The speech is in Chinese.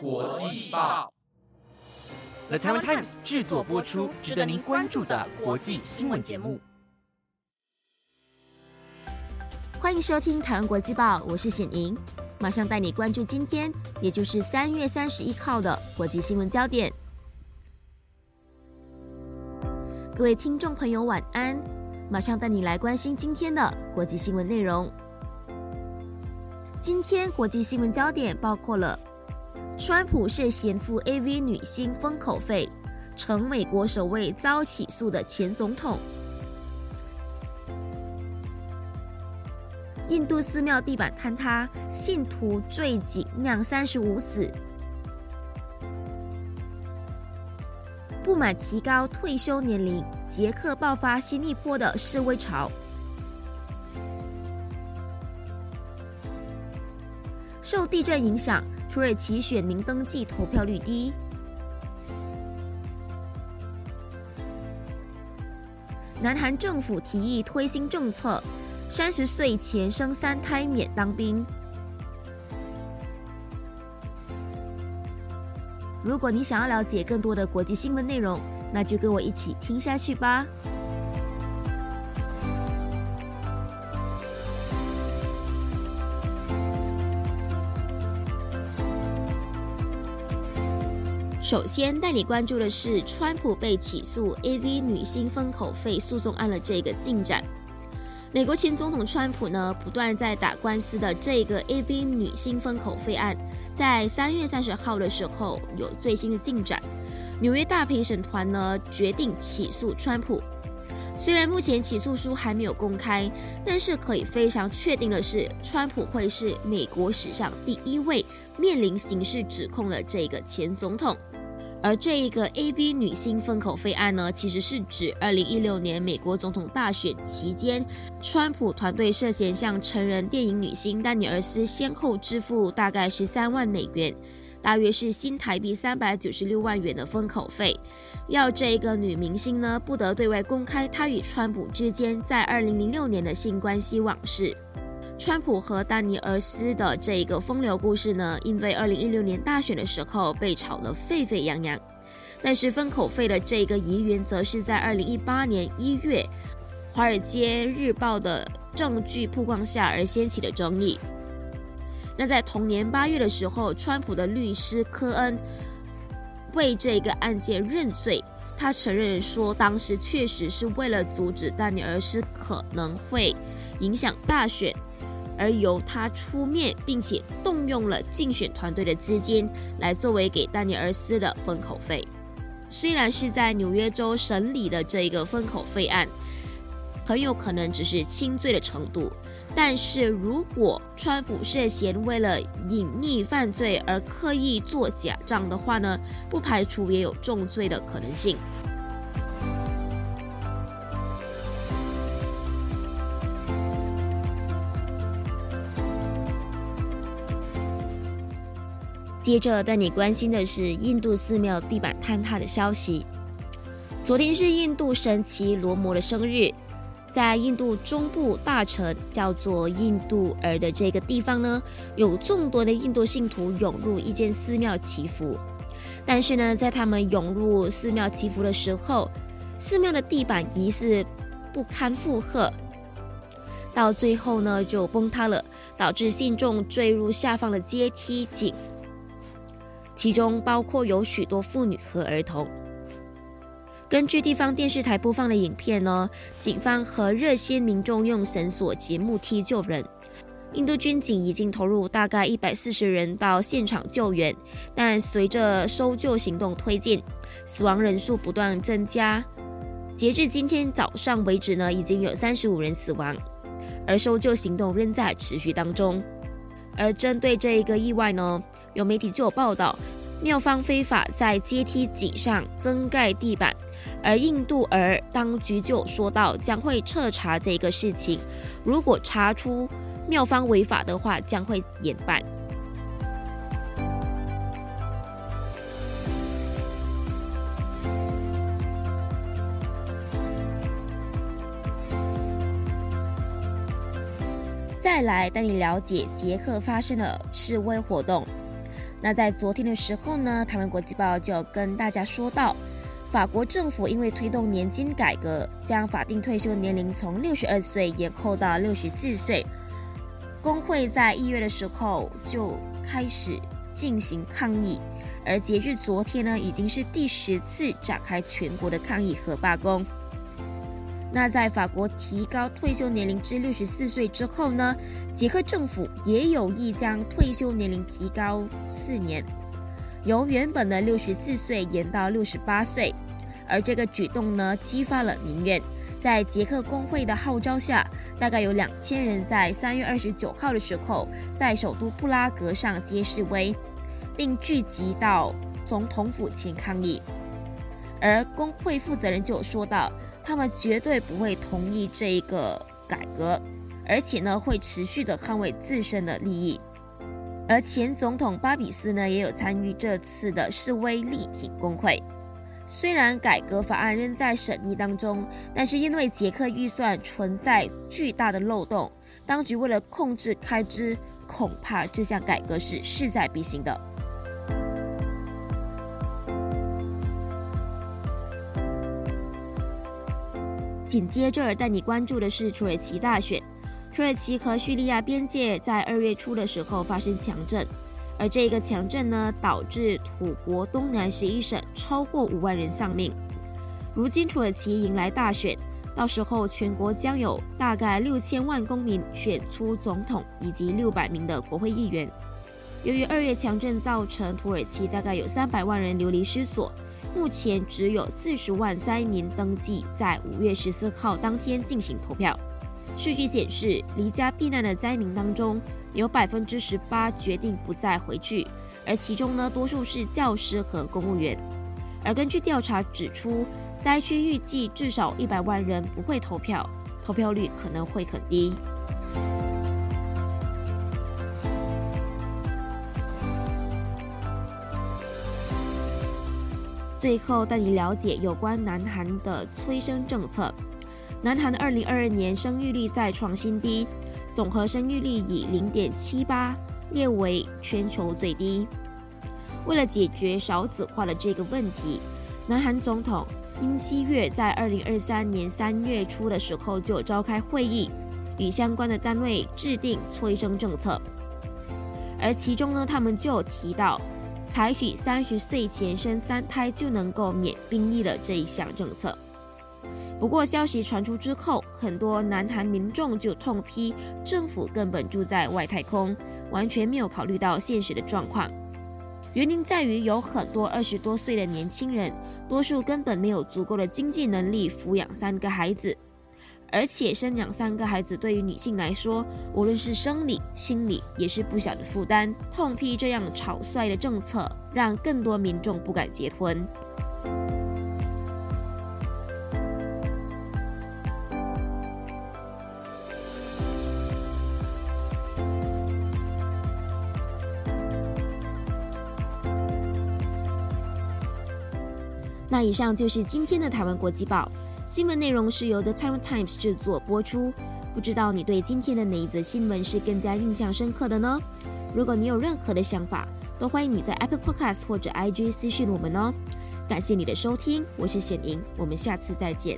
国际报，The Taiwan Times 制作播出，值得您关注的国际新闻节目。欢迎收听《台湾国际报》，我是显莹，马上带你关注今天，也就是三月三十一号的国际新闻焦点。各位听众朋友，晚安！马上带你来关心今天的国际新闻内容。今天国际新闻焦点包括了：川普是嫌付 AV 女星封口费，成美国首位遭起诉的前总统；印度寺庙地板坍塌，信徒坠井酿三十五死；不满提高退休年龄，捷克爆发新一波的示威潮。受地震影响，土耳其选民登记投票率低。南韩政府提议推新政策，三十岁前生三胎免当兵。如果你想要了解更多的国际新闻内容，那就跟我一起听下去吧。首先带你关注的是，川普被起诉 AV 女星封口费诉讼案的这个进展。美国前总统川普呢，不断在打官司的这个 AV 女星封口费案，在三月三十号的时候有最新的进展。纽约大陪审团呢决定起诉川普。虽然目前起诉书还没有公开，但是可以非常确定的是，川普会是美国史上第一位面临刑事指控的这个前总统。而这一个 A B 女星封口费案呢，其实是指二零一六年美国总统大选期间，川普团队涉嫌向成人电影女星丹尼尔斯先后支付大概十三万美元，大约是新台币三百九十六万元的封口费，要这个女明星呢不得对外公开她与川普之间在二零零六年的性关系往事。川普和丹尼尔斯的这一个风流故事呢，因为二零一六年大选的时候被炒得沸沸扬扬，但是封口费的这个疑云，则是在二零一八年一月，《华尔街日报》的证据曝光下而掀起的争议。那在同年八月的时候，川普的律师科恩为这个案件认罪，他承认说，当时确实是为了阻止丹尼尔斯可能会影响大选。而由他出面，并且动用了竞选团队的资金来作为给丹尼尔斯的封口费。虽然是在纽约州审理的这一个封口费案，很有可能只是轻罪的程度，但是如果川普涉嫌为了隐匿犯罪而刻意做假账的话呢，不排除也有重罪的可能性。接着带你关心的是印度寺庙地板坍塌的消息。昨天是印度神奇罗摩的生日，在印度中部大城叫做印度尔的这个地方呢，有众多的印度信徒涌入一间寺庙祈福。但是呢，在他们涌入寺庙祈福的时候，寺庙的地板疑似不堪负荷，到最后呢就崩塌了，导致信众坠入下方的阶梯井。其中包括有许多妇女和儿童。根据地方电视台播放的影片呢，警方和热心民众用绳索及木梯救人。印度军警已经投入大概一百四十人到现场救援，但随着搜救行动推进，死亡人数不断增加。截至今天早上为止呢，已经有三十五人死亡，而搜救行动仍在持续当中。而针对这一个意外呢？有媒体就有报道，庙方非法在阶梯井上增盖地板，而印度儿当局就说到将会彻查这个事情，如果查出庙方违法的话，将会严办。再来带你了解捷克发生的示威活动。那在昨天的时候呢，台湾国际报就跟大家说到，法国政府因为推动年金改革，将法定退休年龄从六十二岁延后到六十四岁。工会在一月的时候就开始进行抗议，而截至昨天呢，已经是第十次展开全国的抗议和罢工。那在法国提高退休年龄至六十四岁之后呢，捷克政府也有意将退休年龄提高四年，由原本的六十四岁延到六十八岁。而这个举动呢，激发了民怨。在捷克工会的号召下，大概有两千人在三月二十九号的时候，在首都布拉格上街示威，并聚集到总统府前抗议。而工会负责人就说到。他们绝对不会同意这一个改革，而且呢会持续的捍卫自身的利益。而前总统巴比斯呢也有参与这次的示威力挺工会。虽然改革法案仍在审议当中，但是因为捷克预算存在巨大的漏洞，当局为了控制开支，恐怕这项改革是势在必行的。紧接着带你关注的是土耳其大选。土耳其和叙利亚边界在二月初的时候发生强震，而这个强震呢，导致土国东南十一省超过五万人丧命。如今土耳其迎来大选，到时候全国将有大概六千万公民选出总统以及六百名的国会议员。由于二月强震造成土耳其大概有三百万人流离失所。目前只有四十万灾民登记在五月十四号当天进行投票。数据显示，离家避难的灾民当中，有百分之十八决定不再回去，而其中呢，多数是教师和公务员。而根据调查指出，灾区预计至少一百万人不会投票，投票率可能会很低。最后带你了解有关南韩的催生政策。南韩的二零二二年生育率再创新低，总和生育率以零点七八列为全球最低。为了解决少子化的这个问题，南韩总统尹锡悦在二零二三年三月初的时候就召开会议，与相关的单位制定催生政策。而其中呢，他们就提到。采取三十岁前生三胎就能够免兵役的这一项政策。不过，消息传出之后，很多南韩民众就痛批政府根本住在外太空，完全没有考虑到现实的状况。原因在于有很多二十多岁的年轻人，多数根本没有足够的经济能力抚养三个孩子。而且生养三个孩子对于女性来说，无论是生理、心理，也是不小的负担。痛批这样草率的政策，让更多民众不敢结婚。那以上就是今天的台湾国际报。新闻内容是由 The Time Times 制作播出。不知道你对今天的哪一则新闻是更加印象深刻的呢？如果你有任何的想法，都欢迎你在 Apple Podcast 或者 IG 私讯我们哦。感谢你的收听，我是显莹，我们下次再见。